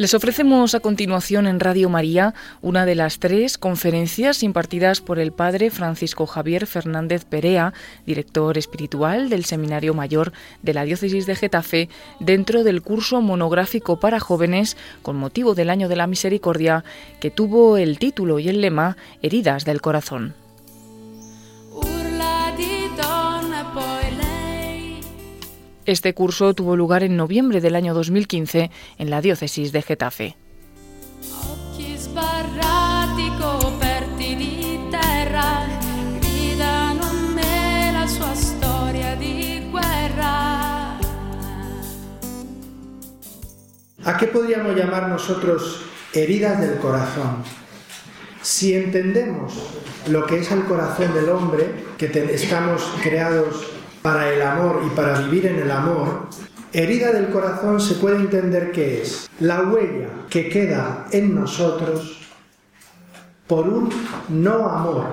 Les ofrecemos a continuación en Radio María una de las tres conferencias impartidas por el padre Francisco Javier Fernández Perea, director espiritual del Seminario Mayor de la Diócesis de Getafe, dentro del curso monográfico para jóvenes con motivo del Año de la Misericordia, que tuvo el título y el lema Heridas del Corazón. Este curso tuvo lugar en noviembre del año 2015 en la diócesis de Getafe. ¿A qué podríamos llamar nosotros heridas del corazón? Si entendemos lo que es el corazón del hombre, que estamos creados para el amor y para vivir en el amor, herida del corazón se puede entender que es la huella que queda en nosotros por un no amor,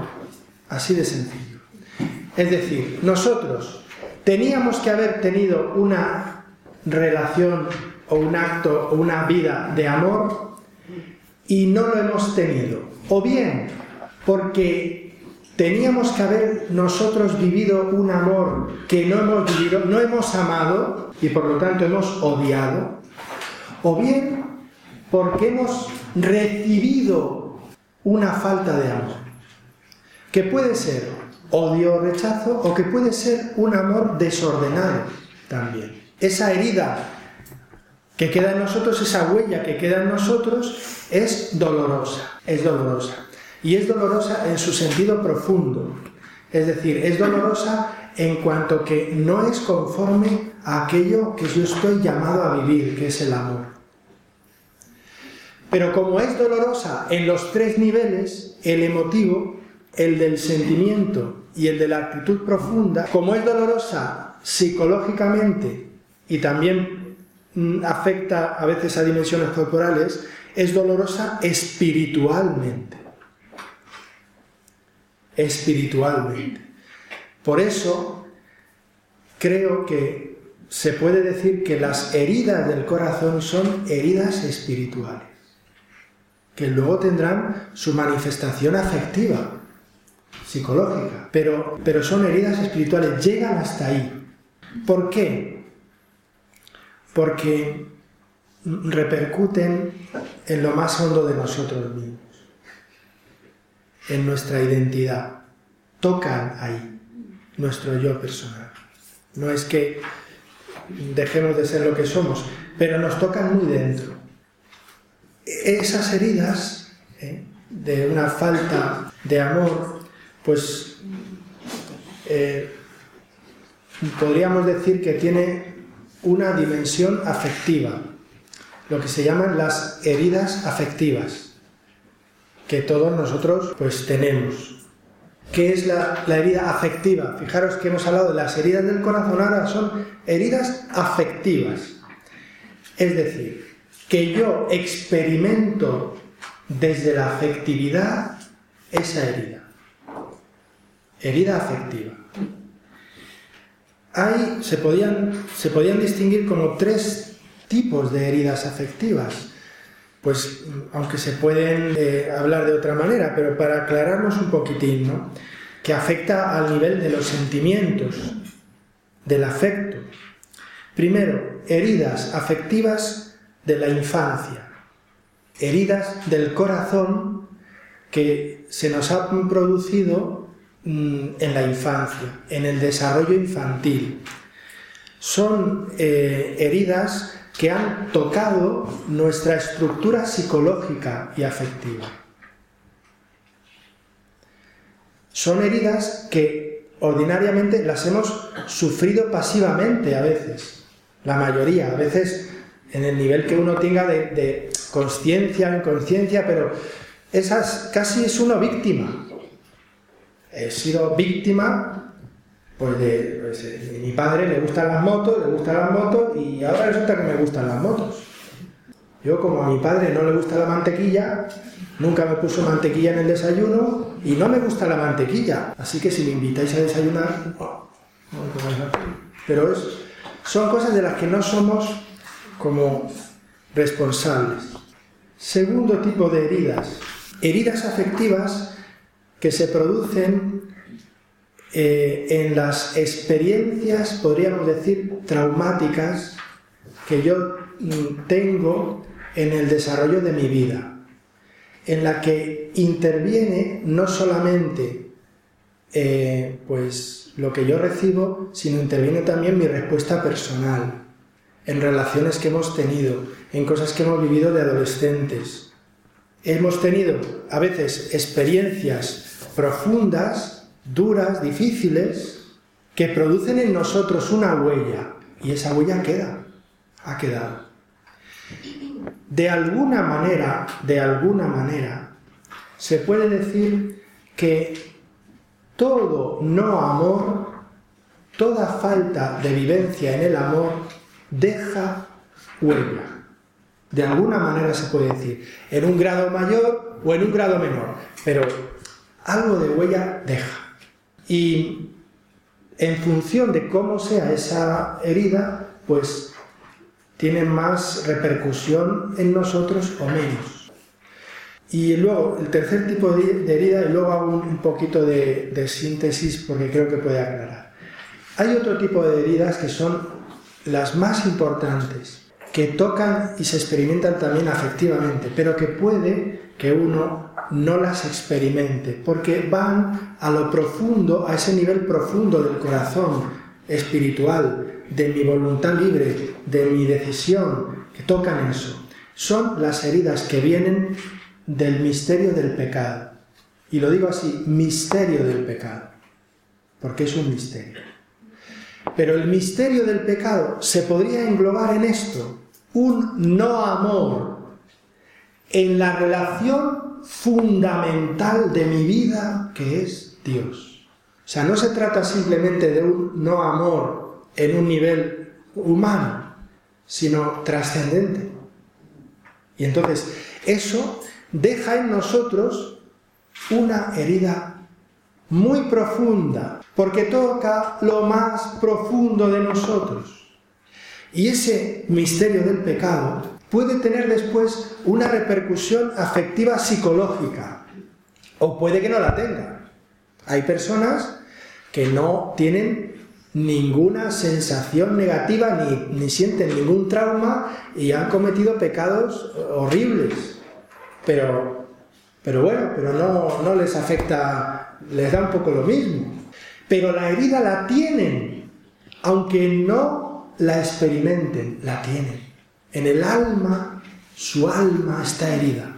así de sencillo. Es decir, nosotros teníamos que haber tenido una relación o un acto o una vida de amor y no lo hemos tenido. O bien porque Teníamos que haber nosotros vivido un amor que no hemos vivido, no hemos amado y por lo tanto hemos odiado, o bien porque hemos recibido una falta de amor, que puede ser odio o rechazo o que puede ser un amor desordenado también. Esa herida que queda en nosotros, esa huella que queda en nosotros, es dolorosa, es dolorosa. Y es dolorosa en su sentido profundo. Es decir, es dolorosa en cuanto que no es conforme a aquello que yo estoy llamado a vivir, que es el amor. Pero como es dolorosa en los tres niveles, el emotivo, el del sentimiento y el de la actitud profunda, como es dolorosa psicológicamente y también mm, afecta a veces a dimensiones corporales, es dolorosa espiritualmente espiritualmente. Por eso creo que se puede decir que las heridas del corazón son heridas espirituales, que luego tendrán su manifestación afectiva, psicológica, pero, pero son heridas espirituales, llegan hasta ahí. ¿Por qué? Porque repercuten en lo más hondo de nosotros mismos en nuestra identidad, tocan ahí nuestro yo personal. No es que dejemos de ser lo que somos, pero nos tocan muy dentro. Esas heridas ¿eh? de una falta de amor, pues eh, podríamos decir que tiene una dimensión afectiva, lo que se llaman las heridas afectivas que todos nosotros pues tenemos. ¿Qué es la, herida afectiva? Fijaros que hemos hablado de las heridas del corazón, ahora son heridas afectivas. Es decir, que yo experimento desde la afectividad esa herida. Herida afectiva. Ahí se podían, se podían distinguir como tres tipos de heridas afectivas pues aunque se pueden eh, hablar de otra manera, pero para aclararnos un poquitín, ¿no? que afecta al nivel de los sentimientos, del afecto. Primero, heridas afectivas de la infancia, heridas del corazón que se nos han producido mm, en la infancia, en el desarrollo infantil. Son eh, heridas que han tocado nuestra estructura psicológica y afectiva. Son heridas que ordinariamente las hemos sufrido pasivamente a veces, la mayoría, a veces en el nivel que uno tenga de, de conciencia, inconsciencia, pero esas casi es una víctima. He sido víctima pues, de, pues, mi padre le gustan las motos, le gustan las motos y ahora resulta que me gustan las motos. Yo como a mi padre no le gusta la mantequilla, nunca me puso mantequilla en el desayuno y no me gusta la mantequilla. Así que si me invitáis a desayunar, pero es, son cosas de las que no somos como responsables. Segundo tipo de heridas, heridas afectivas que se producen eh, en las experiencias, podríamos decir, traumáticas que yo mm, tengo en el desarrollo de mi vida, en la que interviene no solamente eh, pues lo que yo recibo, sino interviene también mi respuesta personal, en relaciones que hemos tenido, en cosas que hemos vivido de adolescentes. Hemos tenido a veces experiencias profundas, duras, difíciles, que producen en nosotros una huella y esa huella queda, ha quedado. De alguna manera, de alguna manera, se puede decir que todo no amor, toda falta de vivencia en el amor deja huella. De alguna manera se puede decir, en un grado mayor o en un grado menor, pero algo de huella deja. Y en función de cómo sea esa herida, pues tiene más repercusión en nosotros o menos. Y luego, el tercer tipo de herida, y luego hago un poquito de, de síntesis porque creo que puede aclarar. Hay otro tipo de heridas que son las más importantes, que tocan y se experimentan también afectivamente, pero que puede que uno no las experimente, porque van a lo profundo, a ese nivel profundo del corazón espiritual, de mi voluntad libre, de mi decisión, que tocan eso. Son las heridas que vienen del misterio del pecado. Y lo digo así, misterio del pecado, porque es un misterio. Pero el misterio del pecado se podría englobar en esto, un no amor en la relación fundamental de mi vida que es Dios. O sea, no se trata simplemente de un no amor en un nivel humano, sino trascendente. Y entonces eso deja en nosotros una herida muy profunda, porque toca lo más profundo de nosotros. Y ese misterio del pecado puede tener después una repercusión afectiva psicológica, o puede que no la tenga. Hay personas que no tienen ninguna sensación negativa ni, sienten ningún trauma y han cometido pecados horribles, pero pero bueno, pero no, no les afecta, les da un poco lo mismo. Pero la herida la tienen, aunque no la experimenten, la tienen. En el alma, su alma está herida,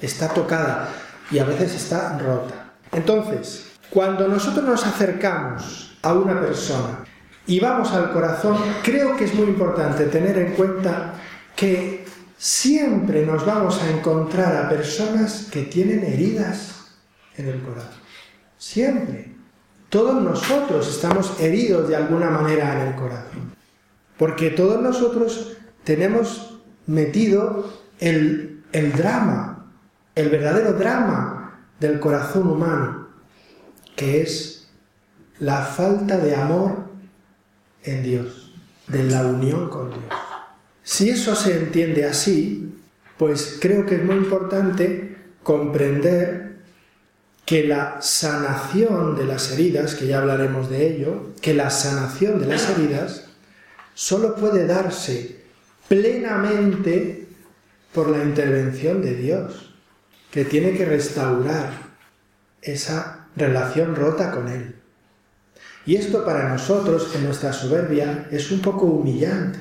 está tocada y a veces está rota. Entonces, cuando nosotros nos acercamos a una persona y vamos al corazón, creo que es muy importante tener en cuenta que siempre nos vamos a encontrar a personas que tienen heridas en el corazón. Siempre. Todos nosotros estamos heridos de alguna manera en el corazón. Porque todos nosotros tenemos metido el, el drama, el verdadero drama del corazón humano, que es la falta de amor en Dios, de la unión con Dios. Si eso se entiende así, pues creo que es muy importante comprender que la sanación de las heridas, que ya hablaremos de ello, que la sanación de las heridas solo puede darse plenamente por la intervención de Dios, que tiene que restaurar esa relación rota con Él. Y esto para nosotros, en nuestra soberbia, es un poco humillante,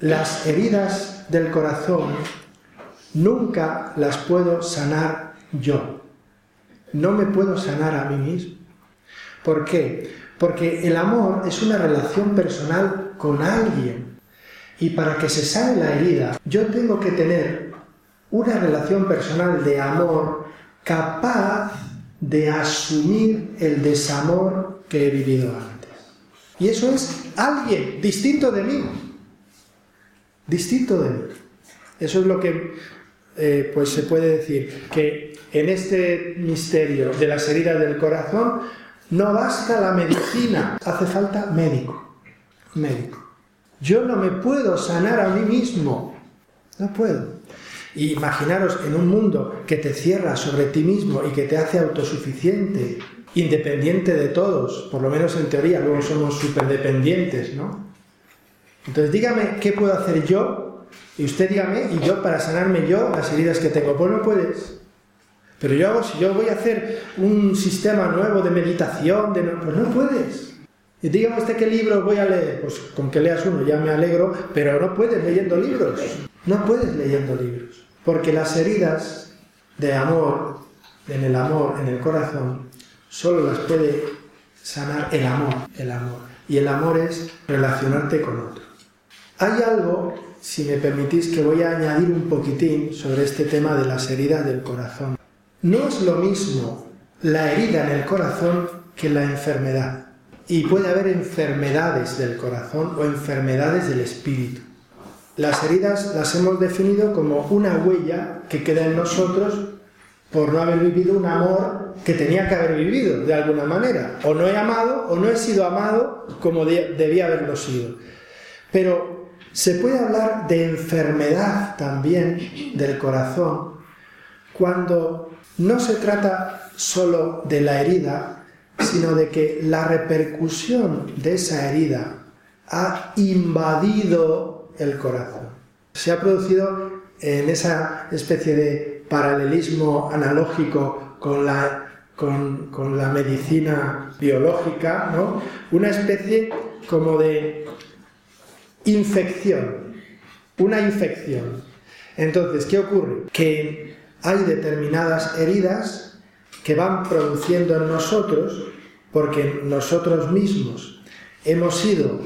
las heridas del corazón nunca las puedo sanar yo. No me puedo sanar a mí mismo. ¿Por qué? Porque el amor es una relación personal con alguien. Y para que se sane la herida, yo tengo que tener una relación personal de amor capaz de asumir el desamor que he vivido antes. Y eso es alguien distinto de mí distinto de mí. Eso es lo que eh, pues se puede decir, que en este misterio de las heridas del corazón no basta la medicina, hace falta médico. Médico. Yo no me puedo sanar a mí mismo. No puedo. imaginaros en un mundo que te cierra sobre ti mismo y que te hace autosuficiente, independiente de todos, por lo menos en teoría, luego somos superdependientes, ¿no? Entonces dígame qué puedo hacer yo y usted dígame y yo para sanarme yo las heridas que tengo. Pues no puedes. Pero yo hago, si yo voy a hacer un sistema nuevo de meditación, de pues no puedes. Y dígame usted qué libro voy a leer. Pues con que leas uno ya me alegro, pero no puedes leyendo libros. No puedes leyendo libros. Porque las heridas de amor, en el amor, en el corazón, solo las puede sanar el amor, el amor. Y el amor es relacionarte con otro. Hay algo, si me permitís, que voy a añadir un poquitín sobre este tema de las heridas del corazón. No es lo mismo la herida en el corazón que la enfermedad. Y puede haber enfermedades del corazón o enfermedades del espíritu. Las heridas las hemos definido como una huella que queda en nosotros por no haber vivido un amor que tenía que haber vivido de alguna manera. O no he amado o no he sido amado como debía haberlo sido. Pero se puede hablar de enfermedad también del corazón cuando no se trata solo de la herida, sino de que la repercusión de esa herida ha invadido el corazón. Se ha producido en esa especie de paralelismo analógico con la, con, la medicina biológica, ¿no? una especie como de infección, una infección. Entonces, ¿qué ocurre? Que hay determinadas heridas que van produciendo en nosotros, porque nosotros mismos hemos sido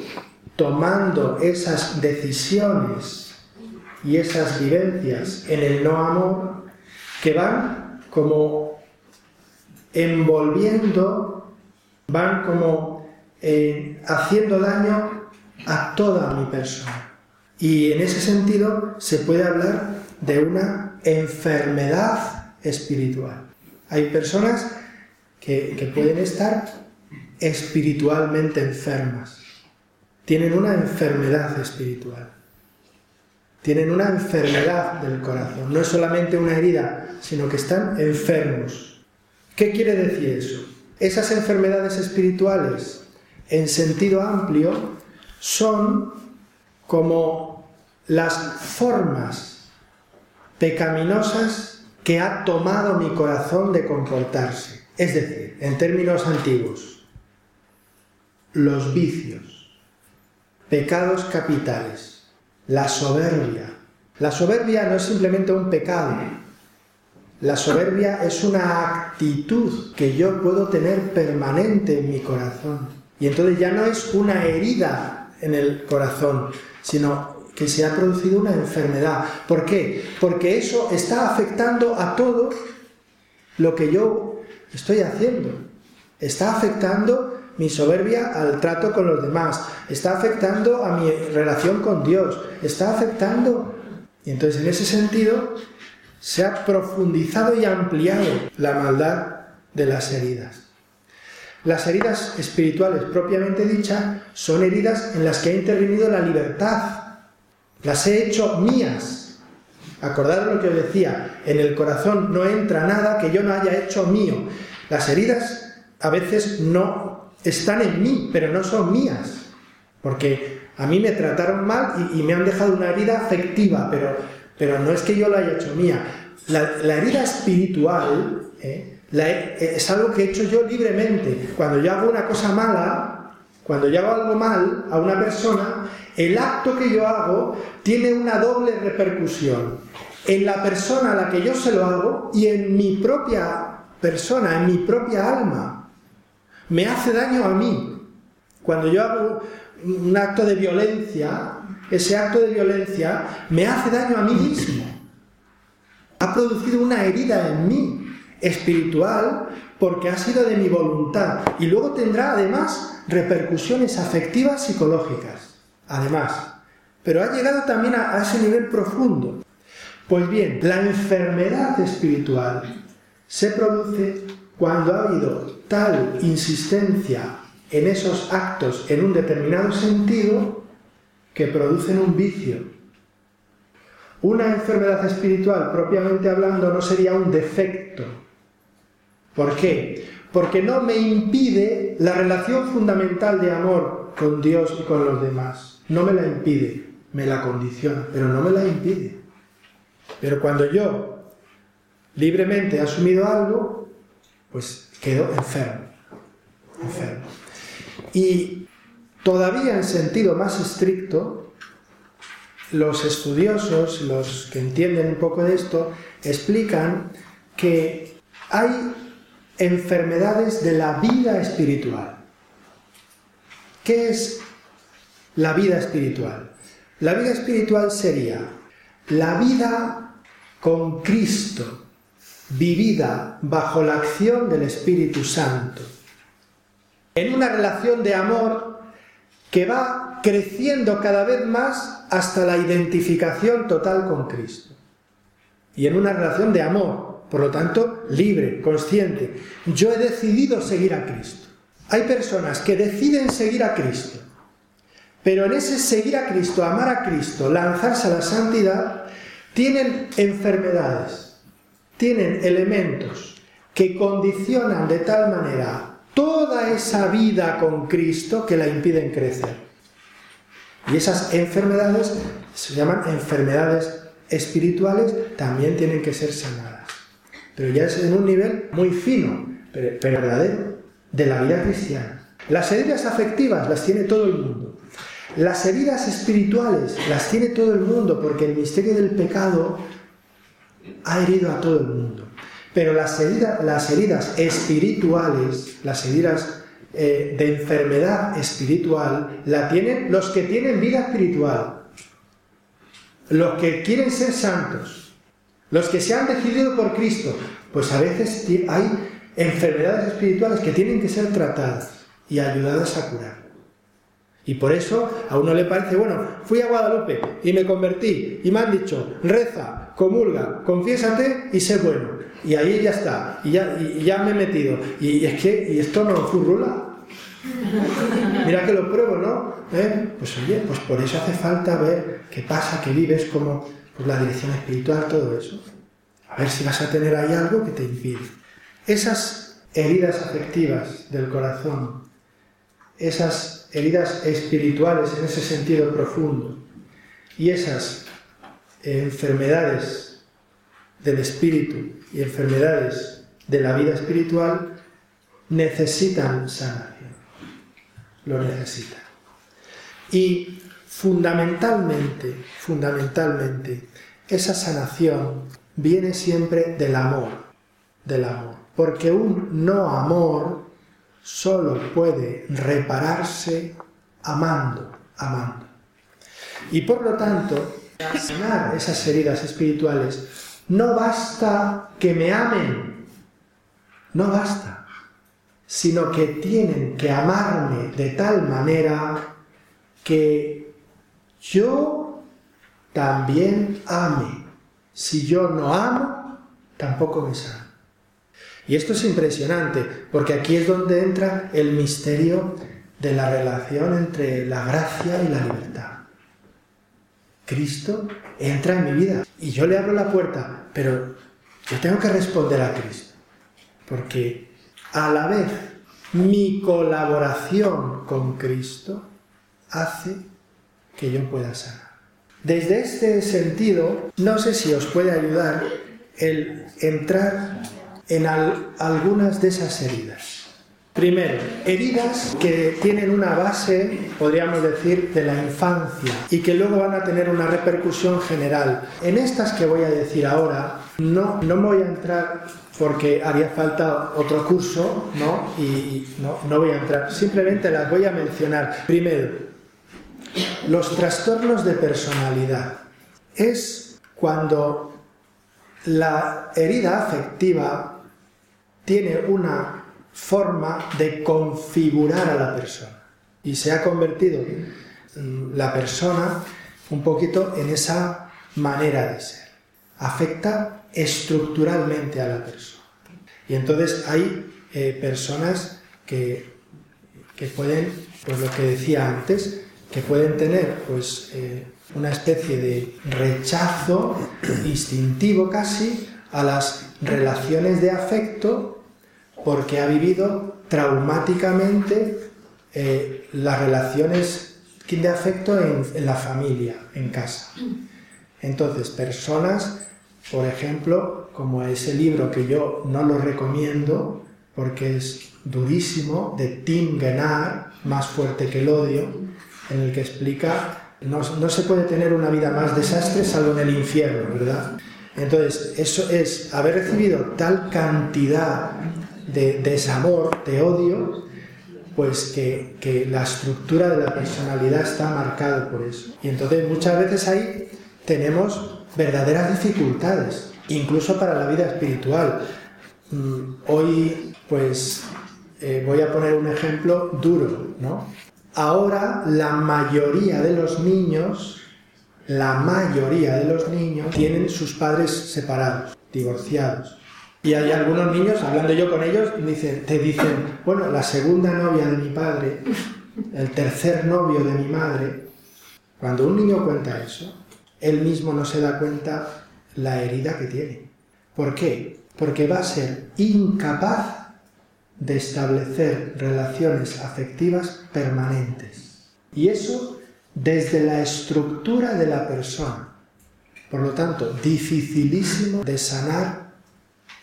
tomando esas decisiones y esas vivencias en el no amor que van como envolviendo, van como eh, haciendo daño a toda mi persona. Y en ese sentido se puede hablar de una enfermedad espiritual. Hay personas que, pueden estar espiritualmente enfermas tienen una enfermedad espiritual. Tienen una enfermedad del corazón. No es solamente una herida, sino que están enfermos. ¿Qué quiere decir eso? Esas enfermedades espirituales, en sentido amplio, son como las formas pecaminosas que ha tomado mi corazón de comportarse. Es decir, en términos antiguos, los vicios, pecados capitales, la soberbia. La soberbia no es simplemente un pecado, la soberbia es una actitud que yo puedo tener permanente en mi corazón. Y entonces ya no es una herida en el corazón, sino que se ha producido una enfermedad. ¿Por qué? Porque eso está afectando a todo lo que yo estoy haciendo. Está afectando mi soberbia al trato con los demás, está afectando a mi relación con Dios, está afectando... Y entonces en ese sentido se ha profundizado y ampliado la maldad de las heridas. Las heridas espirituales propiamente dichas son heridas en las que ha intervenido la libertad. Las he hecho mías. Acordad lo que os decía, en el corazón no entra nada que yo no haya hecho mío. Las heridas a veces no están en mí, pero no son mías. Porque a mí me trataron mal y, me han dejado una herida afectiva, pero, pero no es que yo la haya hecho mía. La, herida espiritual ¿eh? es algo que he hecho yo libremente. Cuando yo hago una cosa mala, cuando yo hago algo mal a una persona, el acto que yo hago tiene una doble repercusión en la persona a la que yo se lo hago y en mi propia persona, en mi propia alma me hace daño a mí. Cuando yo hago un acto de violencia, ese acto de violencia me hace daño a mí mismo. Ha producido una herida en mí, espiritual, porque ha sido de mi voluntad. Y luego tendrá además repercusiones afectivas psicológicas. Además. Pero ha llegado también a, ese nivel profundo. Pues bien, la enfermedad espiritual se produce cuando ha habido tal insistencia en esos actos en un determinado sentido que producen un vicio. Una enfermedad espiritual, propiamente hablando, no sería un defecto. ¿Por qué? Porque no me impide la relación fundamental de amor con Dios y con los demás. No me la impide, me la condiciona, pero no me la impide. Pero cuando yo libremente he asumido algo, pues quedo enfermo. Enfermo. Y todavía en sentido más estricto, los estudiosos, los que entienden un poco de esto, explican que hay enfermedades de la vida espiritual. ¿Qué es la vida espiritual? La vida espiritual sería la vida con Cristo, vivida bajo la acción del Espíritu Santo, en una relación de amor que va creciendo cada vez más hasta la identificación total con Cristo. Y en una relación de amor, por lo tanto, libre, consciente. Yo he decidido seguir a Cristo. Hay personas que deciden seguir a Cristo, pero en ese seguir a Cristo, amar a Cristo, lanzarse a la santidad, tienen enfermedades, tienen elementos que condicionan de tal manera toda esa vida con Cristo que la impiden crecer. Y esas enfermedades se llaman enfermedades espirituales, también tienen que ser sanadas. Pero ya es en un nivel muy fino, pero, verdadero, de la vida cristiana. Las heridas afectivas las tiene todo el mundo. Las heridas espirituales las tiene todo el mundo porque el misterio del pecado ha herido a todo el mundo. Pero las heridas, las heridas espirituales, las heridas eh, de enfermedad espiritual, la tienen los que tienen vida espiritual, los que quieren ser santos, los que se han decidido por Cristo. Pues a veces hay enfermedades espirituales que tienen que ser tratadas y ayudadas a curar. Y por eso a uno le parece, bueno, fui a Guadalupe y me convertí y me han dicho, reza, comulga, confiésate y sé bueno. Y ahí ya está, y ya, me he metido. Y, es que esto no furrula. Mira que lo pruebo, ¿no? ¿Eh? Pues oye, pues por eso hace falta ver qué pasa, qué vives, como pues la dirección espiritual, todo eso. A ver si vas a tener ahí algo que te impide. Esas heridas afectivas del corazón, esas heridas espirituales en ese sentido profundo y esas enfermedades del espíritu y enfermedades de la vida espiritual necesitan sanación. Lo necesitan. Y fundamentalmente, fundamentalmente, esa sanación viene siempre del amor, del amor. Porque un no amor solo puede repararse amando, amando. Y por lo tanto, sanar esas heridas espirituales no basta que me amen, no basta, sino que tienen que amarme de tal manera que yo también ame. Si yo no amo, tampoco me sano. Y esto es impresionante, porque aquí es donde entra el misterio de la relación entre la gracia y la libertad. Cristo entra en mi vida y yo le abro la puerta, pero yo tengo que responder a Cristo, porque a la vez mi colaboración con Cristo hace que yo pueda sanar. Desde este sentido, no sé si os puede ayudar el entrar en algunas de esas heridas. Primero, heridas que tienen una base, podríamos decir, de la infancia y que luego van a tener una repercusión general. En estas que voy a decir ahora, no, no me voy a entrar porque haría falta otro curso, ¿no? Y, no, no voy a entrar, simplemente las voy a mencionar. Primero, los trastornos de personalidad. Es cuando la herida afectiva tiene una forma de configurar a la persona. Y se ha convertido la persona un poquito en esa manera de ser. Afecta estructuralmente a la persona. Y entonces hay eh, personas que, que, pueden, pues lo que decía antes, que pueden tener pues, eh, una especie de rechazo instintivo casi a las relaciones de afecto porque ha vivido traumáticamente eh, las relaciones de afecto en, la familia, en casa. Entonces, personas, por ejemplo, como ese libro que yo no lo recomiendo porque es durísimo, de Tim Gennard, Más fuerte que el odio, en el que explica, no, no se puede tener una vida más desastre salvo en el infierno, ¿verdad? Entonces, eso es haber recibido tal cantidad de desamor, de odio, pues que, la estructura de la personalidad está marcada por eso. Y entonces muchas veces ahí tenemos verdaderas dificultades, incluso para la vida espiritual. Mm, hoy, pues, eh, voy a poner un ejemplo duro, ¿no? Ahora la mayoría de los niños, la mayoría de los niños tienen sus padres separados, divorciados. Y hay algunos niños, hablando yo con ellos, dicen, te dicen, bueno, la segunda novia de mi padre, el tercer novio de mi madre. Cuando un niño cuenta eso, él mismo no se da cuenta la herida que tiene. ¿Por qué? Porque va a ser incapaz de establecer relaciones afectivas permanentes. Y eso desde la estructura de la persona. Por lo tanto, dificilísimo de sanar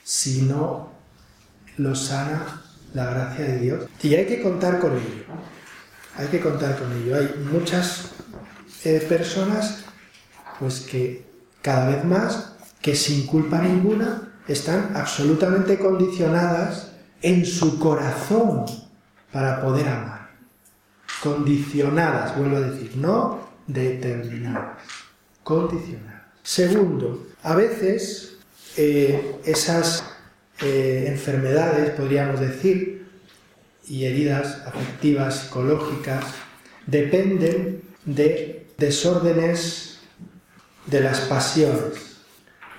si no lo sana la gracia de Dios. Y hay que contar con ello. Hay que contar con ello. Hay muchas eh, personas pues que cada vez más, que sin culpa ninguna, están absolutamente condicionadas en su corazón para poder amar. Condicionadas, vuelvo a decir, no determinadas. Condicionadas. Segundo, a veces eh, esas eh, enfermedades, podríamos decir, y heridas afectivas, psicológicas, dependen de desórdenes de las pasiones.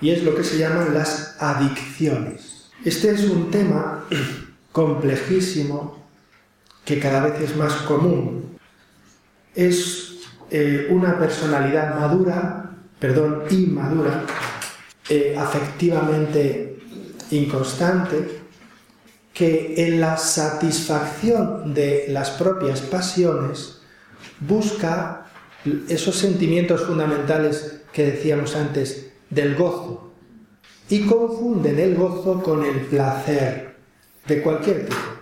Y es lo que se llaman las adicciones. Este es un tema complejísimo que cada vez es más común. Es eh, una personalidad madura, perdón, inmadura, eh, afectivamente inconstante, que en la satisfacción de las propias pasiones busca esos sentimientos fundamentales que decíamos antes del gozo y confunden el gozo con el placer de cualquier tipo.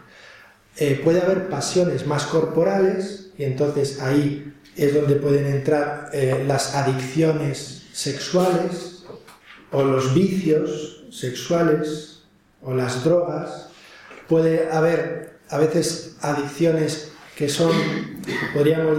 Eh, puede haber pasiones más corporales y entonces ahí es donde pueden entrar eh, las adicciones sexuales, o los vicios sexuales o las drogas. Puede haber a veces adicciones que son, podríamos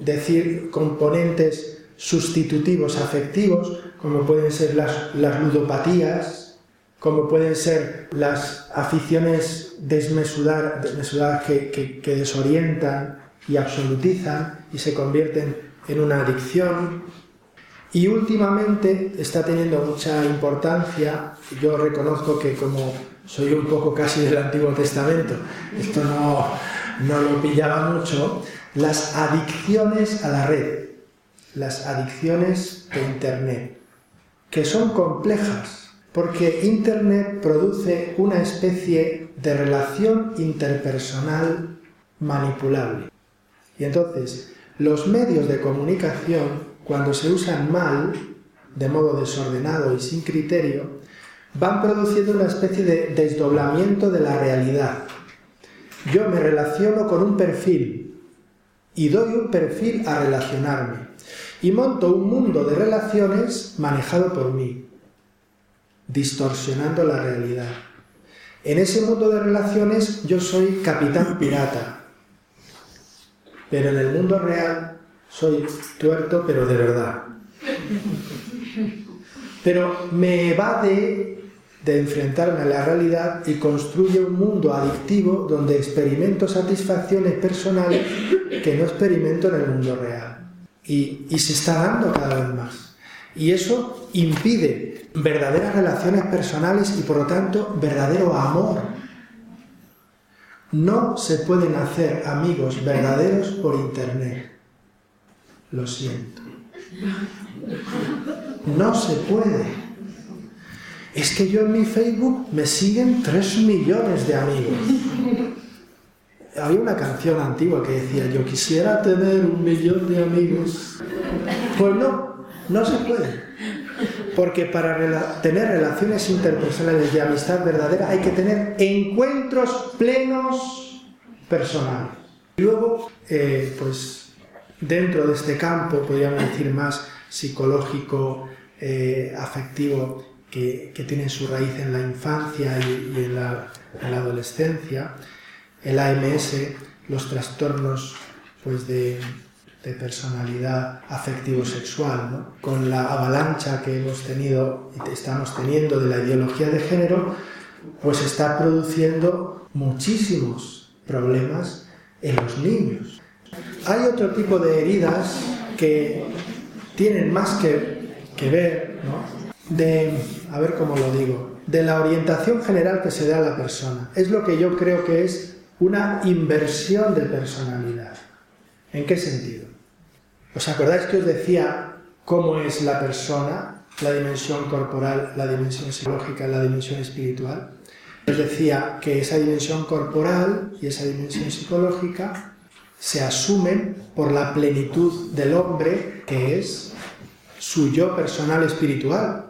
decir, componentes sustitutivos afectivos, como pueden ser las, ludopatías, como pueden ser las aficiones desmesuradas, que desorientan y absolutizan y se convierten en una adicción, y últimamente está teniendo mucha importancia, yo reconozco que como soy un poco casi del Antiguo Testamento, esto no, no lo pillaba mucho, las adicciones a la red, las adicciones de Internet, que son complejas, porque Internet produce una especie de relación interpersonal manipulable. Y entonces, los medios de comunicación cuando se usan mal, de modo desordenado y sin criterio, van produciendo una especie de desdoblamiento de la realidad. Yo me relaciono con un perfil y doy un perfil a relacionarme y monto un mundo de relaciones manejado por mí, distorsionando la realidad. En ese mundo de relaciones yo soy capitán pirata, pero en el mundo real soy tuerto, pero de verdad. Pero me evade de enfrentarme a la realidad y construye un mundo adictivo donde experimento satisfacciones personales que no experimento en el mundo real. Y, y se está dando cada vez más. Y eso impide verdaderas relaciones personales y por lo tanto verdadero amor. No se pueden hacer amigos verdaderos por internet lo siento. No se puede. Es que yo en mi Facebook me siguen 3 millones de amigos. Había una canción antigua que decía, yo quisiera tener un millón de amigos. Pues no, no se puede. Porque para tener relaciones interpersonales de amistad verdadera hay que tener encuentros plenos personales. Luego, eh, pues dentro de este campo, podríamos decir más psicológico, eh, afectivo, que, tiene su raíz en la infancia y, en, la, adolescencia, el AMS, los trastornos pues, de, personalidad afectivo-sexual, con la avalancha que hemos tenido y estamos teniendo de la ideología de género, pues está produciendo muchísimos problemas en los niños. Hay otro tipo de heridas que tienen más que, que ver, de, a ver cómo lo digo, de la orientación general que se da a la persona. Es lo que yo creo que es una inversión de personalidad. ¿En qué sentido? ¿Os acordáis que os decía cómo es la persona, la dimensión corporal, la dimensión psicológica, la dimensión espiritual? Os decía que esa dimensión corporal y esa dimensión psicológica se asumen por la plenitud del hombre que es su yo personal espiritual.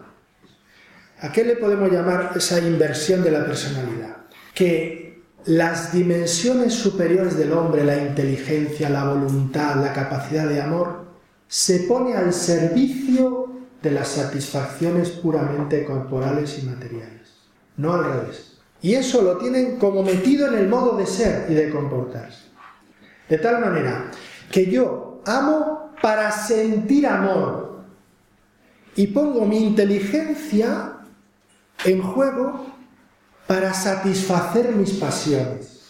¿A qué le podemos llamar esa inversión de la personalidad? Que las dimensiones superiores del hombre, la inteligencia, la voluntad, la capacidad de amor, se pone al servicio de las satisfacciones puramente corporales y materiales, no al revés. Y eso lo tienen como metido en el modo de ser y de comportarse. De tal manera que yo amo para sentir amor y pongo mi inteligencia en juego para satisfacer mis pasiones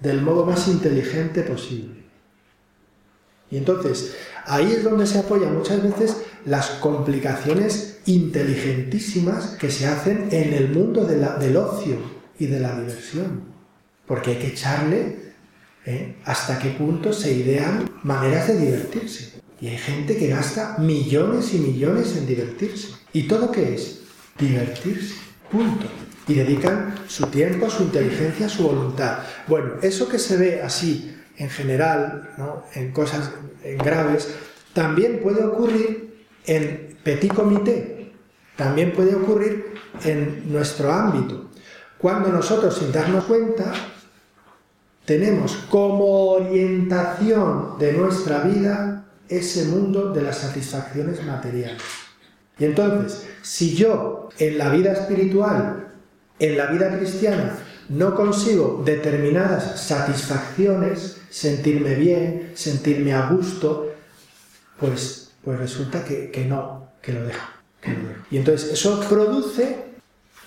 del modo más inteligente posible. Y entonces, ahí es donde se apoyan muchas veces las complicaciones inteligentísimas que se hacen en el mundo del ocio y de la diversión. Porque hay que echarle ¿eh? hasta qué punto se idean maneras de divertirse. Y hay gente que gasta millones y millones en divertirse. ¿Y todo qué es? Divertirse. Punto. Y dedican su tiempo, su inteligencia, su voluntad. Bueno, eso que se ve así en general, en cosas graves, también puede ocurrir en petit comité, también puede ocurrir en nuestro ámbito. Cuando nosotros, sin darnos cuenta, tenemos como orientación de nuestra vida ese mundo de las satisfacciones materiales. Y entonces, si yo en la vida espiritual, en la vida cristiana, no consigo determinadas satisfacciones, sentirme bien, sentirme a gusto, pues, pues resulta que, no, que lo dejo. Y entonces eso produce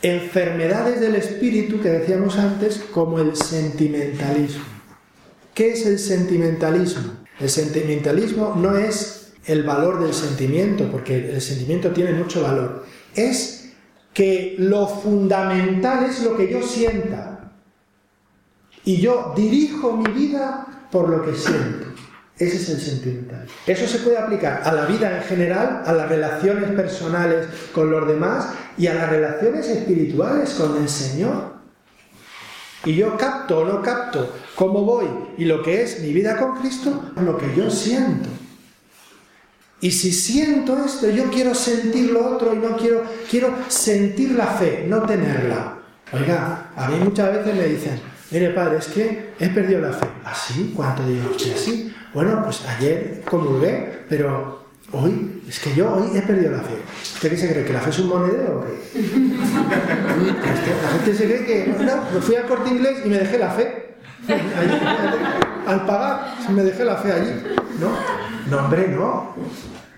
enfermedades del espíritu que decíamos antes como el sentimentalismo. ¿Qué es el sentimentalismo? El sentimentalismo no es el valor del sentimiento, porque el sentimiento tiene mucho valor. Es que lo fundamental es lo que yo sienta. Y yo dirijo mi vida por lo que siento. Ese es el sentimental. Eso se puede aplicar a la vida en general, a las relaciones personales con los demás y a las relaciones espirituales con el Señor. Y yo capto o no capto cómo voy y lo que es mi vida con Cristo, lo que yo siento. Y si siento esto, yo quiero sentir lo otro y no quiero, quiero sentir la fe, no tenerla. Oiga, a mí muchas veces me dicen, mire padre, es que he perdido la fe. ¿Así? ¿Cuánto digo usted así? Bueno, pues ayer comulgué, pero hoy, es que yo hoy he perdido la fe. ¿Usted qué se cree? ¿Que la fe es un monedero o qué? la gente se cree que, no, me fui al corte inglés y me dejé la fe. al pagar, me dejé la fe allí. No, no, hombre, no.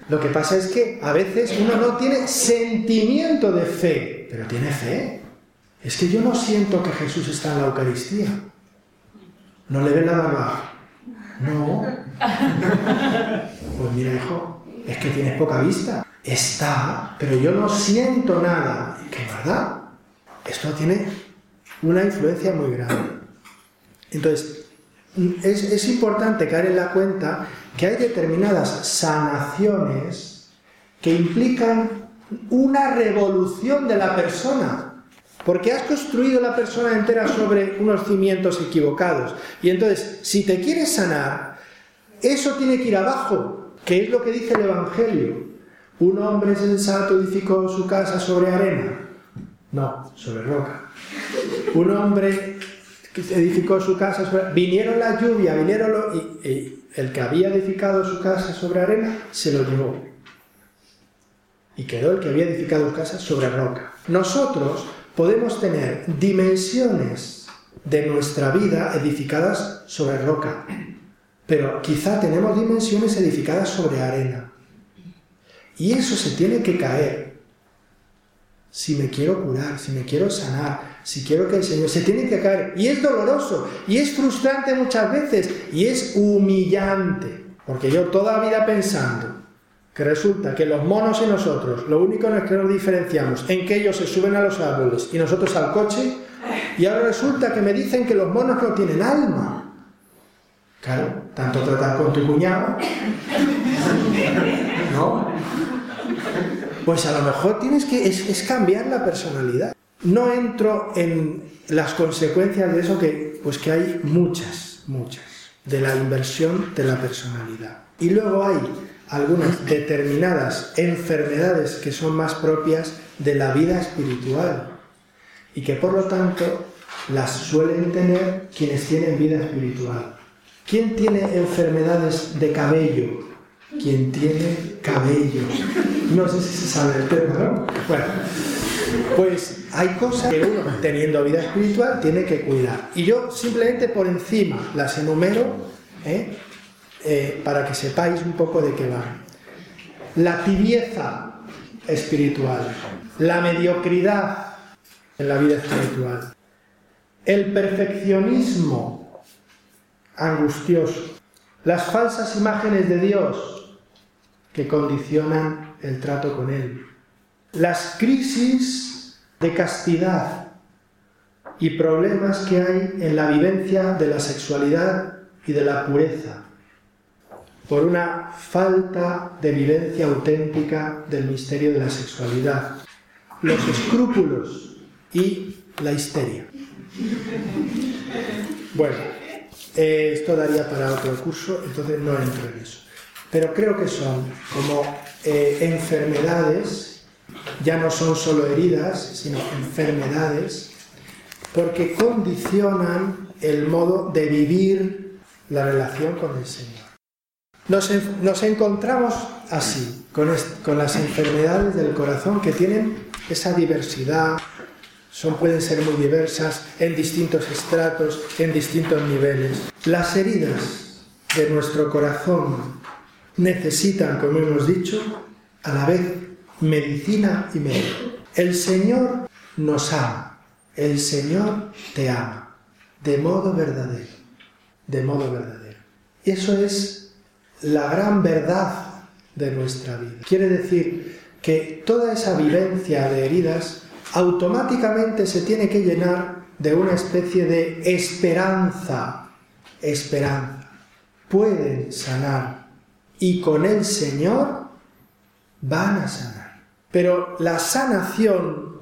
Lo que pasa es que a veces uno no tiene sentimiento de fe, pero tiene fe. Es que yo no siento que Jesús está en la Eucaristía. No le ve la barba. No. Pues mira, hijo, es que tienes poca vista. Está, pero yo no siento nada. ¿Qué verdad? Esto tiene una influencia muy grande. Entonces, es, es importante caer en la cuenta que hay determinadas sanaciones que implican una revolución de la persona. Porque has construido la persona entera sobre unos cimientos equivocados. Y entonces, si te quieres sanar, eso tiene que ir abajo, que es lo que dice el Evangelio. Un hombre sensato edificó su casa sobre arena. No, sobre roca. Un hombre edificó su casa sobre... Vinieron la lluvia, vinieron los... Y, el que había edificado su casa sobre arena se lo llevó. Y quedó el que había edificado su casa sobre roca. Nosotros podemos tener dimensiones de nuestra vida edificadas sobre roca, pero quizá tenemos dimensiones edificadas sobre arena. Y eso se tiene que caer. Si me quiero curar, si me quiero sanar, si quiero que el Señor se tiene que caer. Y es doloroso, y es frustrante muchas veces, y es humillante. Porque yo toda la vida pensando que resulta que los monos y nosotros, lo único en que nos diferenciamos, en que ellos se suben a los árboles y nosotros al coche, y ahora resulta que me dicen que los monos no tienen alma. Claro, tanto tratar con tu cuñado, ¿no? Pues a lo mejor tienes que, es, cambiar la personalidad. No entro en las consecuencias de eso que, pues que hay muchas, muchas, de la inversión de la personalidad. Y luego hay algunas determinadas enfermedades que son más propias de la vida espiritual y que por lo tanto las suelen tener quienes tienen vida espiritual. ¿Quién tiene enfermedades de cabello? Quien tiene cabello. No sé si se sabe el tema, ¿no? Bueno, pues hay cosas que uno, teniendo vida espiritual, tiene que cuidar. Y yo simplemente por encima las enumero, ¿eh? Eh, para que sepáis un poco de qué va. La tibieza espiritual, la mediocridad en la vida espiritual, el perfeccionismo angustioso, las falsas imágenes de Dios que condicionan el trato con Él, las crisis de castidad y problemas que hay en la vivencia de la sexualidad y de la pureza, por una falta de vivencia auténtica del misterio de la sexualidad, los escrúpulos y la histeria. Bueno, eh, esto daría para otro curso, entonces no entro en eso. Pero creo que son como eh, enfermedades, ya no son solo heridas, sino enfermedades, porque condicionan el modo de vivir la relación con el Señor. Nos, encontramos así, con, las enfermedades del corazón que tienen esa diversidad, son, pueden ser muy diversas en distintos estratos, en distintos niveles. Las heridas de nuestro corazón necesitan, como hemos dicho, a la vez medicina y médico. El Señor nos ama, el Señor te ama, de modo verdadero, de modo verdadero. Y eso es la gran verdad de nuestra vida. Quiere decir que toda esa vivencia de heridas automáticamente se tiene que llenar de una especie de esperanza, esperanza. Pueden sanar y con el Señor van a sanar. Pero la sanación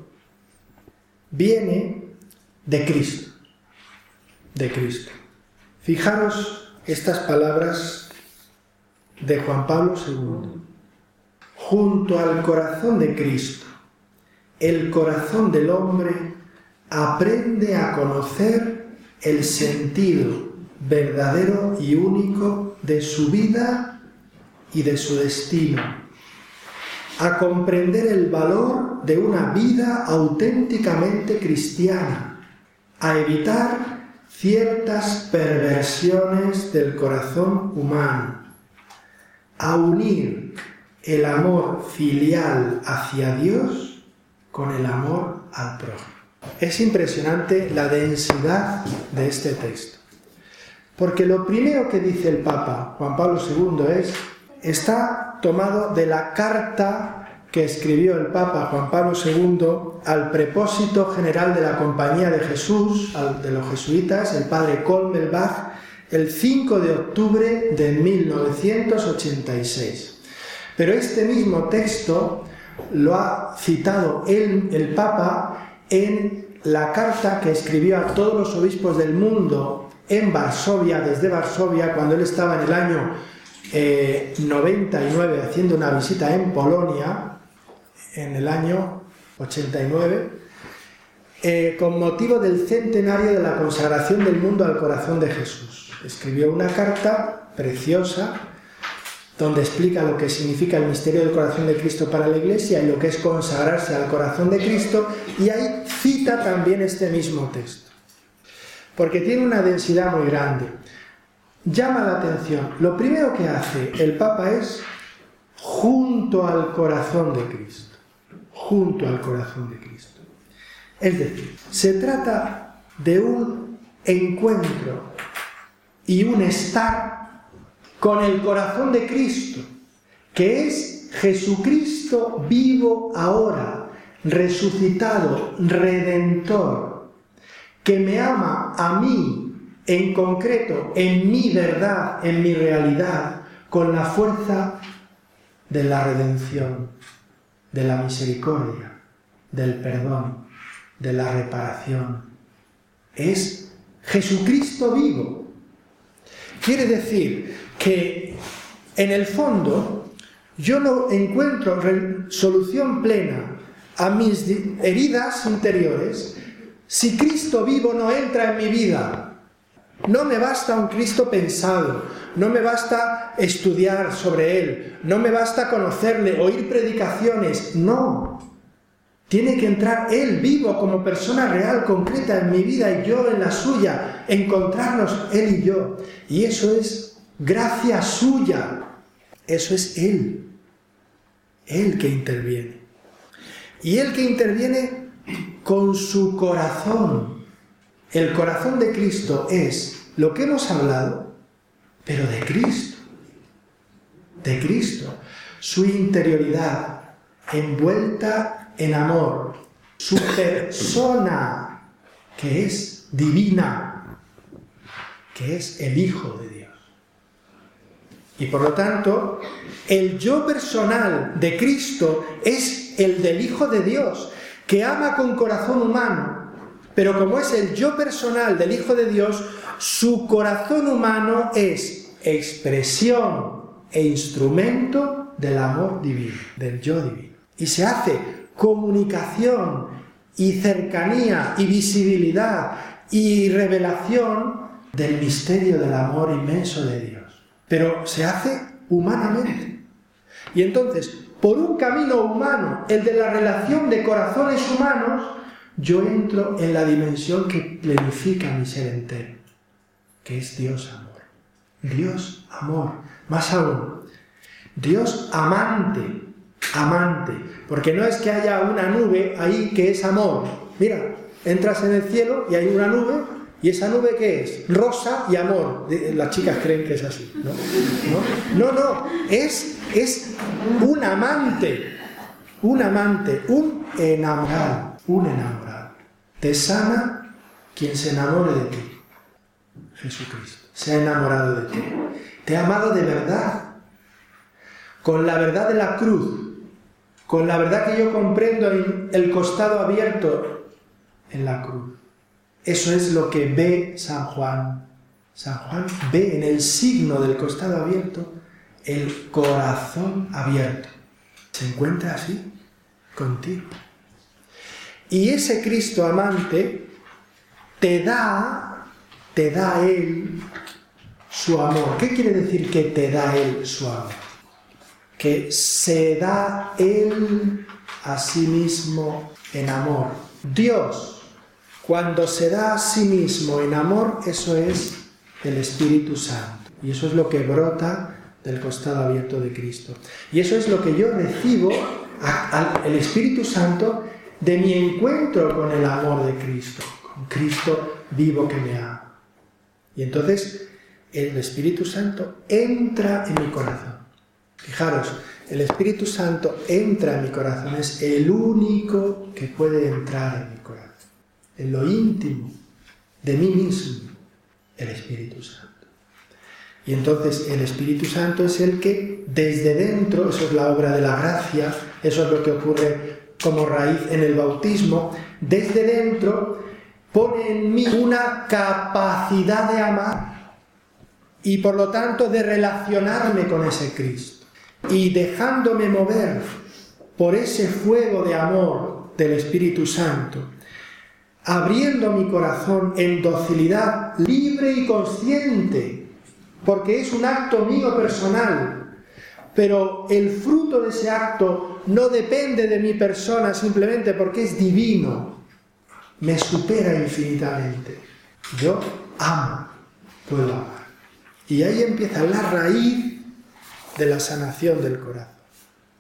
viene de Cristo, de Cristo. Fijaros estas palabras de Juan Pablo II. Junto al corazón de Cristo, el corazón del hombre aprende a conocer el sentido verdadero y único de su vida y de su destino, a comprender el valor de una vida auténticamente cristiana, a evitar ciertas perversiones del corazón humano, a unir el amor filial hacia Dios con el amor al prójimo. Es impresionante la densidad de este texto. Porque lo primero que dice el Papa Juan Pablo II es, está tomado de la carta que escribió el Papa Juan Pablo II al prepósito general de la Compañía de Jesús, de los jesuitas, el padre Kolmelbach, el 5 de octubre de 1986. Pero este mismo texto lo ha citado el Papa en la carta que escribió a todos los obispos del mundo en Varsovia, desde Varsovia, cuando él estaba en el año 99 eh, haciendo una visita en Polonia, en el año 89, eh, con motivo del centenario de la consagración del mundo al corazón de Jesús. Escribió una carta preciosa donde explica lo que significa el misterio del corazón de Cristo para la Iglesia y lo que es consagrarse al corazón de Cristo, y ahí cita también este mismo texto, porque tiene una densidad muy grande. Llama la atención. Lo primero que hace el Papa es junto al corazón de Cristo, junto al corazón de Cristo. Es decir, se trata de un encuentro y un estar con el corazón de Cristo, que es Jesucristo vivo ahora, resucitado, redentor, que me ama a mí en concreto, en mi verdad, en mi realidad, con la fuerza de la redención, de la misericordia, del perdón, de la reparación. Es Jesucristo vivo. Quiere decir que en el fondo yo no encuentro solución plena a mis heridas interiores si Cristo vivo no entra en mi vida. No me basta un Cristo pensado, no me basta estudiar sobre Él, no me basta conocerle, oír predicaciones, no. Tiene que entrar Él vivo como persona real, concreta en mi vida y yo en la suya, encontrarnos Él y yo. Y eso es gracia suya. Eso es Él. Él que interviene. Y Él que interviene con su corazón. El corazón de Cristo es lo que hemos hablado, pero de Cristo. De Cristo. Su interioridad envuelta en amor. Su persona que es divina, que es el Hijo de Dios. Y por lo tanto, el yo personal de Cristo es el del Hijo de Dios, que ama con corazón humano. Pero como es el yo personal del Hijo de Dios, su corazón humano es expresión e instrumento del amor divino, del yo divino. Y se hace comunicación y cercanía y visibilidad y revelación del misterio del amor inmenso de Dios pero se hace humanamente. Y entonces, por un camino humano, el de la relación de corazones humanos, yo entro en la dimensión que plenifica mi ser entero, que es Dios amor. Dios amor. Más aún, Dios amante, amante, porque no es que haya una nube ahí que es amor. Mira, entras en el cielo y hay una nube ¿Y esa nube qué es? Rosa y amor. Las chicas creen que es así. No, no, no, Es, es un amante. Un amante, un enamorado. Un enamorado. Te sana quien se enamore de ti. Jesucristo. Se ha enamorado de ti. Te ha amado de verdad. Con la verdad de la cruz. Con la verdad que yo comprendo en el costado abierto en la cruz eso es lo que ve San Juan. San Juan ve en el signo del costado abierto el corazón abierto. Se encuentra así contigo. Y ese Cristo amante te da, te da Él su amor. ¿Qué quiere decir que te da Él su amor? Que se da Él a sí mismo en amor. Dios cuando se da a sí mismo en amor, eso es el Espíritu Santo. Y eso es lo que brota del costado abierto de Cristo. Y eso es lo que yo recibo al Espíritu Santo de mi encuentro con el amor de Cristo, con Cristo vivo que me ama. Y entonces el Espíritu Santo entra en mi corazón. Fijaros, el Espíritu Santo entra en mi corazón, es el único que puede entrar en mi corazón en lo íntimo de mí mismo, el Espíritu Santo. Y entonces el Espíritu Santo es el que desde dentro, eso es la obra de la gracia, eso es lo que ocurre como raíz en el bautismo, desde dentro pone en mí una capacidad de amar y por lo tanto de relacionarme con ese Cristo. Y dejándome mover por ese fuego de amor del Espíritu Santo, abriendo mi corazón en docilidad libre y consciente, porque es un acto mío personal, pero el fruto de ese acto no depende de mi persona simplemente porque es divino, me supera infinitamente. Yo amo, puedo amar. Y ahí empieza la raíz de la sanación del corazón.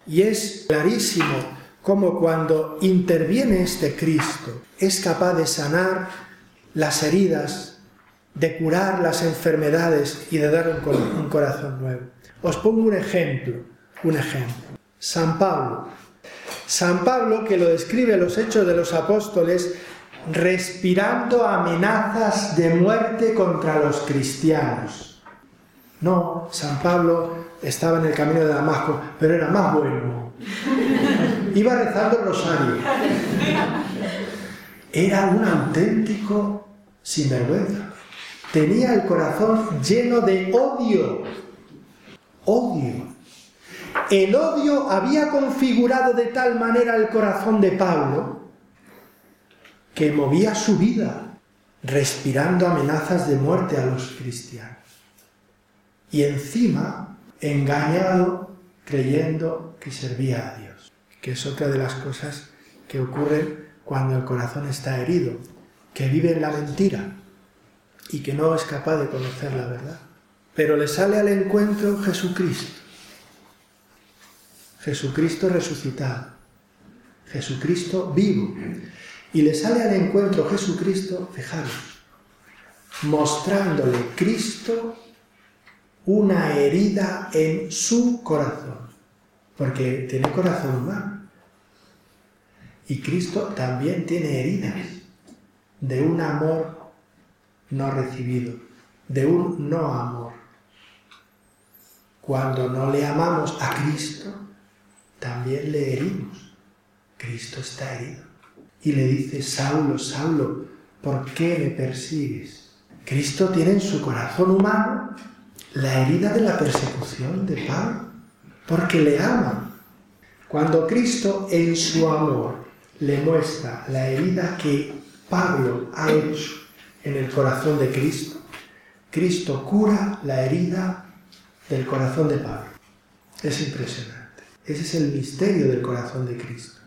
Y es clarísimo cómo cuando interviene este Cristo es capaz de sanar las heridas, de curar las enfermedades y de dar un, corazón nuevo. Os pongo un ejemplo, un ejemplo. San Pablo. San Pablo, que lo describe los Hechos de los Apóstoles, respirando amenazas de muerte contra los cristianos. No, San Pablo estaba en el camino de Damasco, pero era más bueno. Iba rezando el rosario. Era un auténtico sinvergüenza. Tenía el corazón lleno de odio. Odio. El odio había configurado de tal manera el corazón de Pablo que movía su vida respirando amenazas de muerte a los cristianos. Y encima engañado creyendo que servía a Dios, que es otra de las cosas que ocurren cuando el corazón está herido, que vive en la mentira y que no es capaz de conocer la verdad. Pero le sale al encuentro Jesucristo, Jesucristo resucitado, Jesucristo vivo. Y le sale al encuentro Jesucristo, fijaros, mostrándole Cristo una herida en su corazón, porque tiene corazón humano. Y Cristo también tiene heridas de un amor no recibido, de un no amor. Cuando no le amamos a Cristo, también le herimos. Cristo está herido. Y le dice, Saulo, Saulo, ¿por qué me persigues? Cristo tiene en su corazón humano la herida de la persecución de Pablo, porque le ama. Cuando Cristo en su amor le muestra la herida que Pablo ha hecho en el corazón de Cristo, Cristo cura la herida del corazón de Pablo. Es impresionante. Ese es el misterio del corazón de Cristo.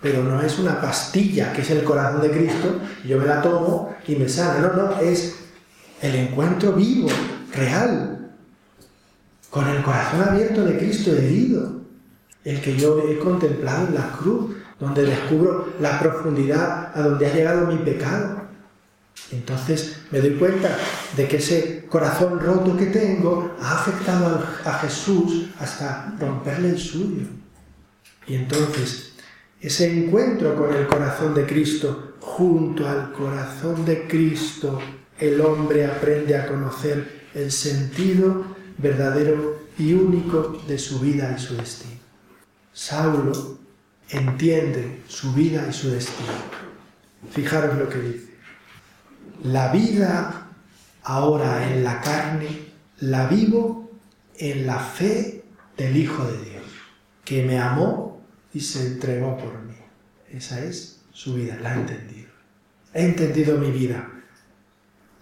Pero no es una pastilla que es el corazón de Cristo, yo me la tomo y me sana. No, no, es el encuentro vivo real, con el corazón abierto de Cristo herido, el que yo he contemplado en la cruz, donde descubro la profundidad a donde ha llegado mi pecado. Entonces me doy cuenta de que ese corazón roto que tengo ha afectado a Jesús hasta romperle el suyo. Y entonces ese encuentro con el corazón de Cristo, junto al corazón de Cristo, el hombre aprende a conocer el sentido verdadero y único de su vida y su destino. Saulo entiende su vida y su destino. Fijaros lo que dice. La vida ahora en la carne la vivo en la fe del Hijo de Dios, que me amó y se entregó por mí. Esa es su vida, la ha entendido. He entendido mi vida.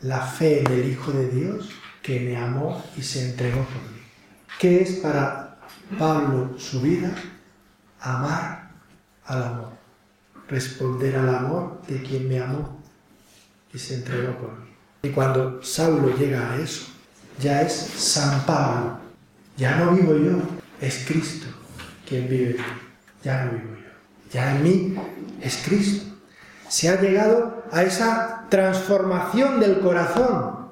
La fe en el Hijo de Dios que me amó y se entregó por mí. ¿Qué es para Pablo su vida? Amar al amor, responder al amor de quien me amó y se entregó por mí. Y cuando Saulo llega a eso, ya es San Pablo, ya no vivo yo, es Cristo quien vive ya no vivo yo, ya en mí es Cristo. Se ha llegado a esa transformación del corazón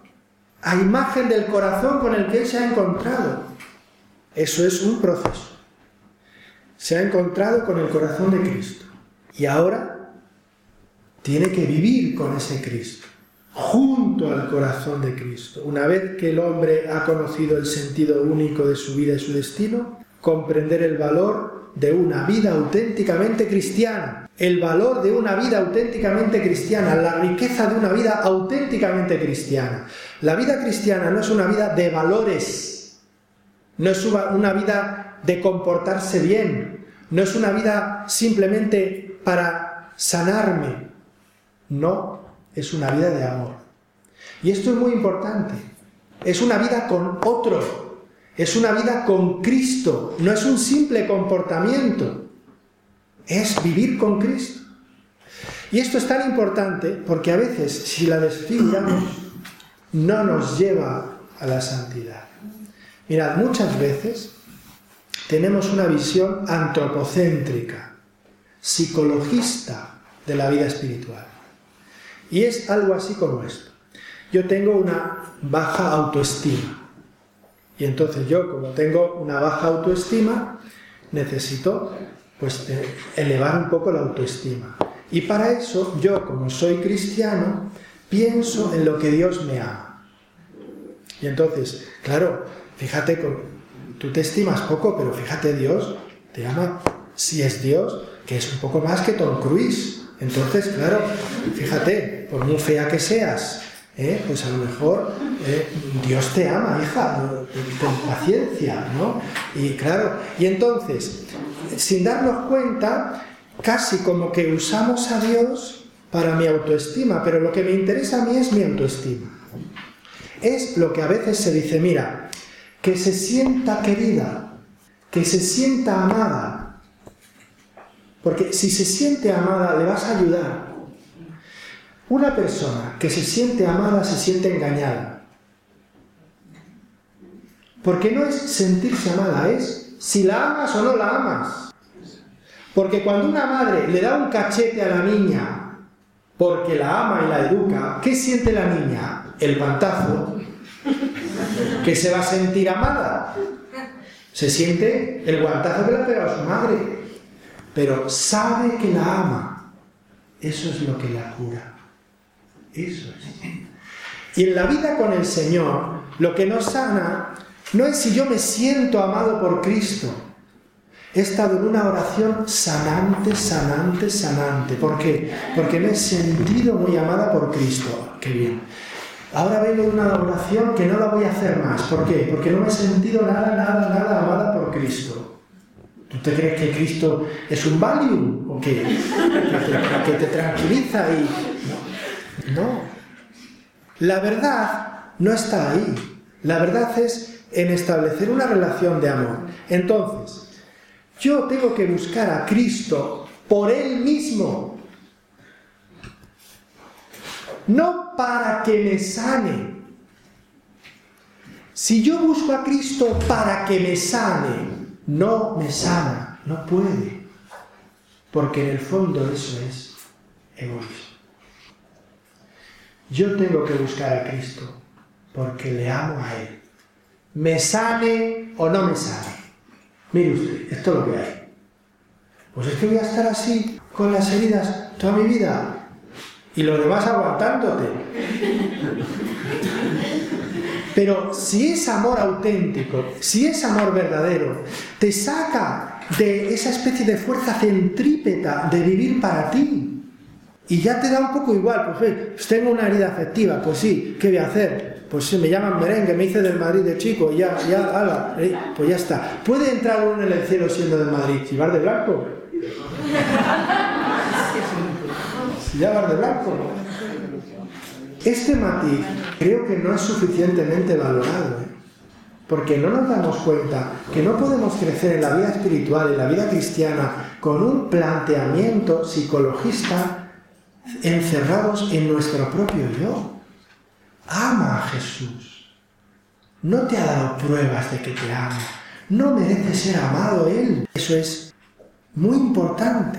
a imagen del corazón con el que él se ha encontrado. Eso es un proceso. Se ha encontrado con el corazón de Cristo. Y ahora tiene que vivir con ese Cristo. Junto al corazón de Cristo. Una vez que el hombre ha conocido el sentido único de su vida y su destino, comprender el valor de una vida auténticamente cristiana, el valor de una vida auténticamente cristiana, la riqueza de una vida auténticamente cristiana. La vida cristiana no es una vida de valores, no es una vida de comportarse bien, no es una vida simplemente para sanarme, no, es una vida de amor. Y esto es muy importante. Es una vida con otro. Es una vida con Cristo. No es un simple comportamiento. Es vivir con Cristo. Y esto es tan importante porque a veces si la desfiguramos no nos lleva a la santidad. Mirad, muchas veces tenemos una visión antropocéntrica, psicologista de la vida espiritual. Y es algo así como esto. Yo tengo una baja autoestima. Y entonces yo, como tengo una baja autoestima, necesito pues elevar un poco la autoestima. Y para eso yo, como soy cristiano, pienso en lo que Dios me ama. Y entonces, claro, fíjate, tú te estimas poco, pero fíjate, Dios te ama, si es Dios, que es un poco más que Tom Cruise. Entonces, claro, fíjate, por muy fea que seas, ¿eh? pues a lo mejor eh, Dios te ama, hija, con paciencia, ¿no? Y claro, y entonces, sin darnos cuenta, casi como que usamos a Dios para mi autoestima, pero lo que me interesa a mí es mi autoestima. Es lo que a veces se dice, mira, que se sienta querida, que se sienta amada, porque si se siente amada, le vas a ayudar. Una persona que se siente amada se siente engañada. Porque no es sentirse amada, es si la amas o no la amas. Porque cuando una madre le da un cachete a la niña porque la ama y la educa, ¿qué siente la niña? El guantazo. Que se va a sentir amada. Se siente el guantazo que le ha pegado a su madre pero sabe que la ama. Eso es lo que la cura. Eso es. Y en la vida con el Señor, lo que nos sana no es si yo me siento amado por Cristo. He estado en una oración sanante, sanante, sanante. ¿Por qué? Porque me he sentido muy amada por Cristo. Qué bien. Ahora vengo una oración que no la voy a hacer más. ¿Por qué? Porque no me he sentido nada, nada, nada amada por Cristo. ¿Tú te crees que Cristo es un Valium o qué? Que te, tranquiliza. No. no. La verdad no está ahí. La verdad es en establecer una relación de amor. Entonces, yo tengo que buscar a Cristo por Él mismo. No para que me sane. Si yo busco a Cristo para que me sane, no me sana, no puede, porque en el fondo eso es egoísmo. Yo tengo que buscar a Cristo porque le amo a Él. Me sane o no me sane. Mire usted, esto es lo que hay. Pues es que voy a estar así con las heridas toda mi vida y lo demás aguantándote. Pero si es amor auténtico, si es amor verdadero, te saca de esa especie de fuerza centrípeta de vivir para ti. Y ya te da un poco igual, pues, pues tengo una herida afectiva, pues sí, ¿qué voy a hacer? Pues si me llaman merengue, me hice del Madrid de chico, ya, ya, ala, eh, pues ya está. ¿Puede entrar uno en el cielo siendo de Madrid? ¿Si vas de blanco? Si ya vas de blanco. Este matiz creo que no es suficientemente valorado, ¿eh? porque no nos damos cuenta que no podemos crecer en la vida espiritual, en la vida cristiana, con un planteamiento psicologista encerrados en nuestro propio yo. Ama a Jesús. No te ha dado pruebas de que te ama. No merece ser amado Él. Eso es muy importante,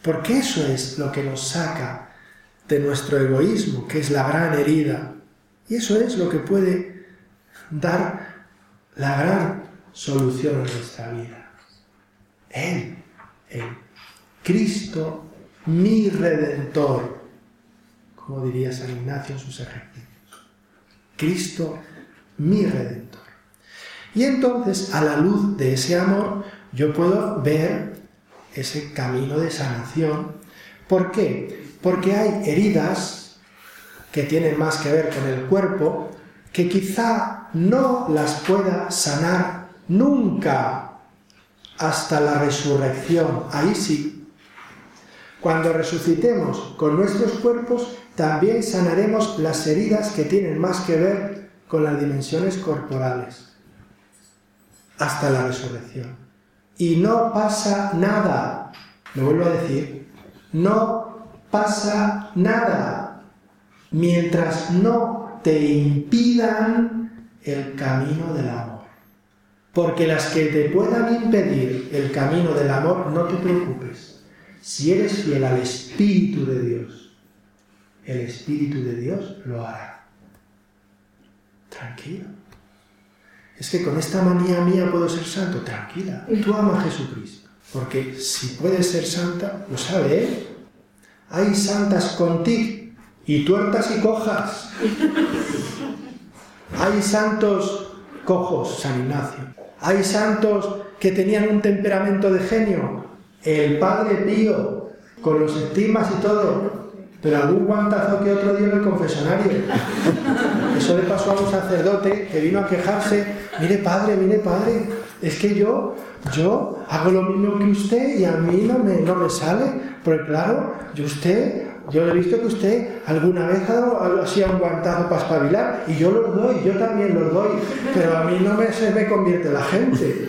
porque eso es lo que nos saca de nuestro egoísmo, que es la gran herida. Y eso es lo que puede dar la gran solución a nuestra vida. Él, Él, Cristo, mi redentor, como diría San Ignacio en sus ejercicios. Cristo, mi redentor. Y entonces, a la luz de ese amor, yo puedo ver ese camino de sanación. ¿Por qué? Porque hay heridas que tienen más que ver con el cuerpo, que quizá no las pueda sanar nunca hasta la resurrección. Ahí sí. Cuando resucitemos con nuestros cuerpos, también sanaremos las heridas que tienen más que ver con las dimensiones corporales. Hasta la resurrección. Y no pasa nada. Lo vuelvo a decir. No pasa nada. Mientras no te impidan el camino del amor. Porque las que te puedan impedir el camino del amor, no te preocupes. Si eres fiel al Espíritu de Dios, el Espíritu de Dios lo hará. Tranquilo. Es que con esta manía mía puedo ser santo. Tranquila. Tú amas a Jesucristo. Porque si puedes ser santa, lo sabe Él. Hay santas contigo y tuertas y cojas. Hay santos cojos, San Ignacio. Hay santos que tenían un temperamento de genio. El padre Pío, con los estigmas y todo. Pero algún guantazo que otro dio en el confesionario. Eso le pasó a un sacerdote que vino a quejarse. Mire padre, mire padre, es que yo, yo hago lo mismo que usted y a mí no me, no me sale. Porque claro, yo usted yo he visto que usted alguna vez ha dado así un guantazo para espabilar y yo los doy, yo también los doy, pero a mí no me, se me convierte la gente.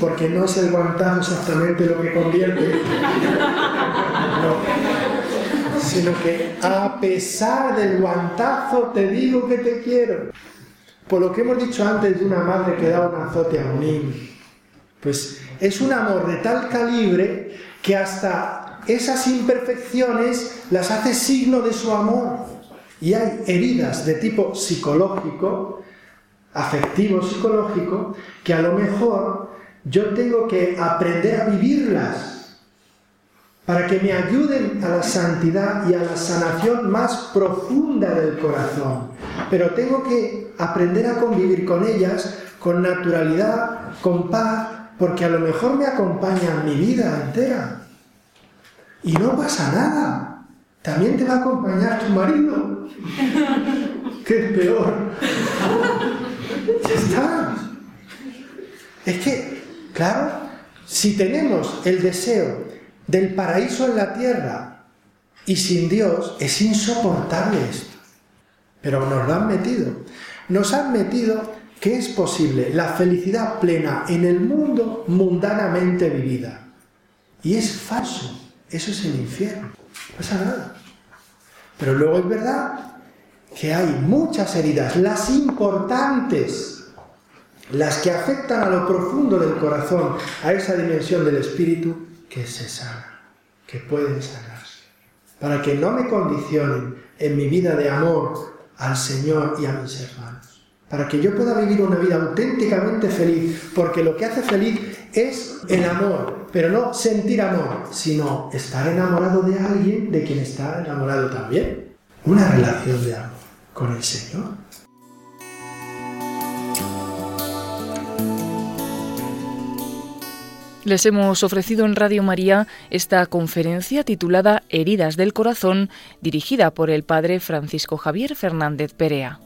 Porque no es el guantazo exactamente lo que convierte, sino que a pesar del guantazo te digo que te quiero. Por lo que hemos dicho antes de una madre que da un azote a un niño, pues es un amor de tal calibre que hasta esas imperfecciones las hace signo de su amor. Y hay heridas de tipo psicológico, afectivo psicológico, que a lo mejor yo tengo que aprender a vivirlas para que me ayuden a la santidad y a la sanación más profunda del corazón. Pero tengo que aprender a convivir con ellas con naturalidad, con paz, porque a lo mejor me acompañan mi vida entera. Y no pasa nada. También te va a acompañar tu marido. que es peor. ya está. Es que, claro, si tenemos el deseo del paraíso en la tierra y sin Dios, es insoportable esto. Pero nos lo han metido. Nos han metido que es posible la felicidad plena en el mundo mundanamente vivida. Y es falso. Eso es el infierno. No pasa nada. Pero luego es verdad que hay muchas heridas, las importantes, las que afectan a lo profundo del corazón, a esa dimensión del espíritu, que se sanan, que pueden sanarse. Para que no me condicionen en mi vida de amor al Señor y a mis hermanos para que yo pueda vivir una vida auténticamente feliz, porque lo que hace feliz es el amor, pero no sentir amor, sino estar enamorado de alguien de quien está enamorado también. Una relación de amor con el Señor. Les hemos ofrecido en Radio María esta conferencia titulada Heridas del Corazón, dirigida por el padre Francisco Javier Fernández Perea.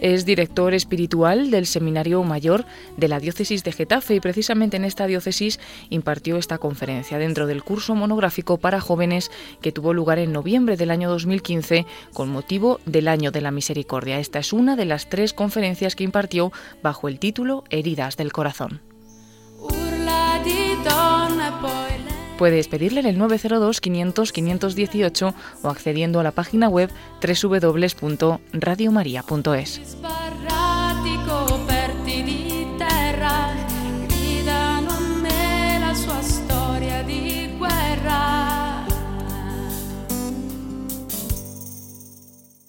Es director espiritual del Seminario Mayor de la Diócesis de Getafe y precisamente en esta diócesis impartió esta conferencia dentro del curso monográfico para jóvenes que tuvo lugar en noviembre del año 2015 con motivo del Año de la Misericordia. Esta es una de las tres conferencias que impartió bajo el título Heridas del Corazón. Puedes pedirle en el 902 500 518 o accediendo a la página web www.radiomaria.es.